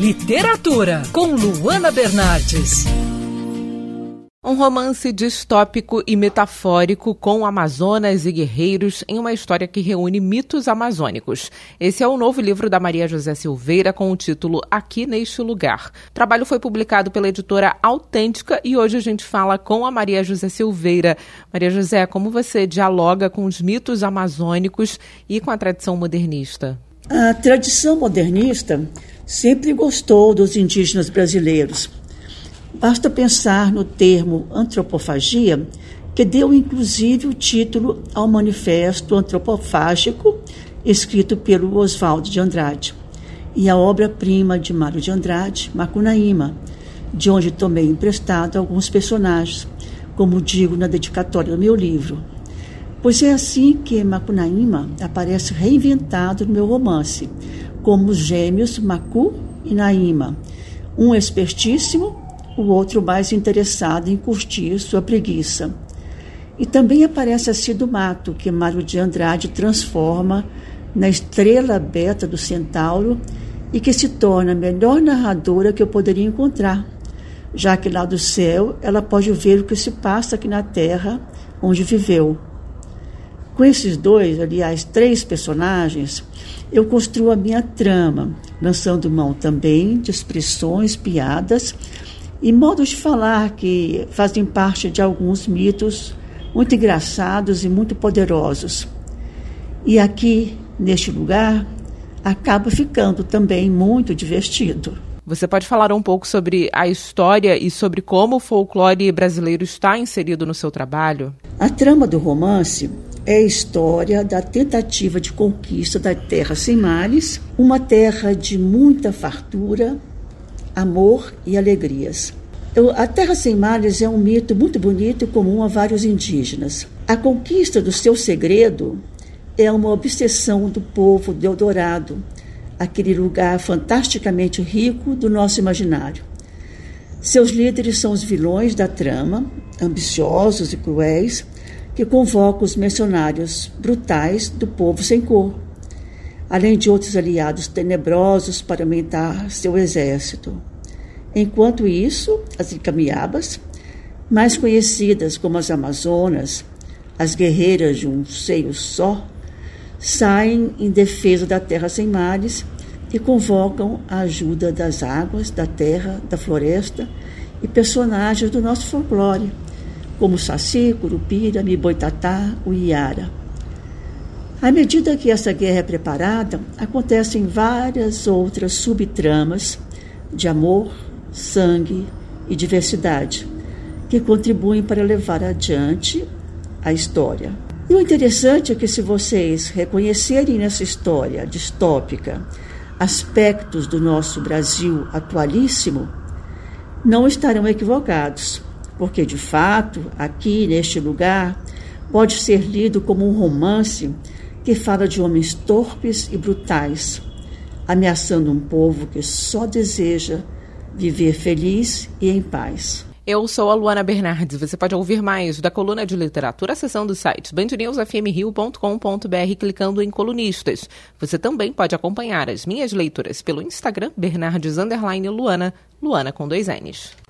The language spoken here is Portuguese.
Literatura, com Luana Bernardes. Um romance distópico e metafórico com Amazonas e guerreiros em uma história que reúne mitos amazônicos. Esse é o novo livro da Maria José Silveira com o título Aqui Neste Lugar. O trabalho foi publicado pela editora Autêntica e hoje a gente fala com a Maria José Silveira. Maria José, como você dialoga com os mitos amazônicos e com a tradição modernista? A tradição modernista sempre gostou dos indígenas brasileiros Basta pensar no termo antropofagia, que deu inclusive o título ao Manifesto Antropofágico, escrito pelo Oswaldo de Andrade, e a obra-prima de Mário de Andrade, Macunaíma, de onde tomei emprestado alguns personagens, como digo na dedicatória do meu livro. Pois é assim que Macunaíma aparece reinventado no meu romance, como os gêmeos Macu e Naíma, um espertíssimo o outro mais interessado em curtir sua preguiça. E também aparece a Cido Mato, que Mário de Andrade transforma na estrela beta do Centauro e que se torna a melhor narradora que eu poderia encontrar, já que lá do céu ela pode ver o que se passa aqui na Terra, onde viveu. Com esses dois, aliás, três personagens, eu construo a minha trama, lançando mão também de expressões, piadas e modos de falar que fazem parte de alguns mitos muito engraçados e muito poderosos. E aqui, neste lugar, acaba ficando também muito divertido. Você pode falar um pouco sobre a história e sobre como o folclore brasileiro está inserido no seu trabalho? A trama do romance é a história da tentativa de conquista da terra sem males, uma terra de muita fartura, amor e alegrias. A Terra Sem Males é um mito muito bonito e comum a vários indígenas. A conquista do seu segredo é uma obsessão do povo de Eldorado, aquele lugar fantasticamente rico do nosso imaginário. Seus líderes são os vilões da trama, ambiciosos e cruéis, que convocam os mercenários brutais do povo sem cor, além de outros aliados tenebrosos para aumentar seu exército. Enquanto isso, as Icamiabas, mais conhecidas como as Amazonas, as guerreiras de um seio só, saem em defesa da terra sem mares e convocam a ajuda das águas, da terra, da floresta e personagens do nosso folclore, como Saci, Curupira, Miboitatá, o Iara. À medida que essa guerra é preparada, acontecem várias outras subtramas de amor, sangue e diversidade, que contribuem para levar adiante a história. E o interessante é que, se vocês reconhecerem nessa história distópica aspectos do nosso Brasil atualíssimo, não estarão equivocados, porque, de fato, aqui neste lugar, pode ser lido como um romance que fala de homens torpes e brutais, ameaçando um povo que só deseja viver feliz e em paz. Eu sou a Luana Bernardes. Você pode ouvir mais da coluna de literatura acessando o site bandnewsfmrio.com.br clicando em colunistas. Você também pode acompanhar as minhas leituras pelo Instagram Bernardes Luana, Luana com dois N's.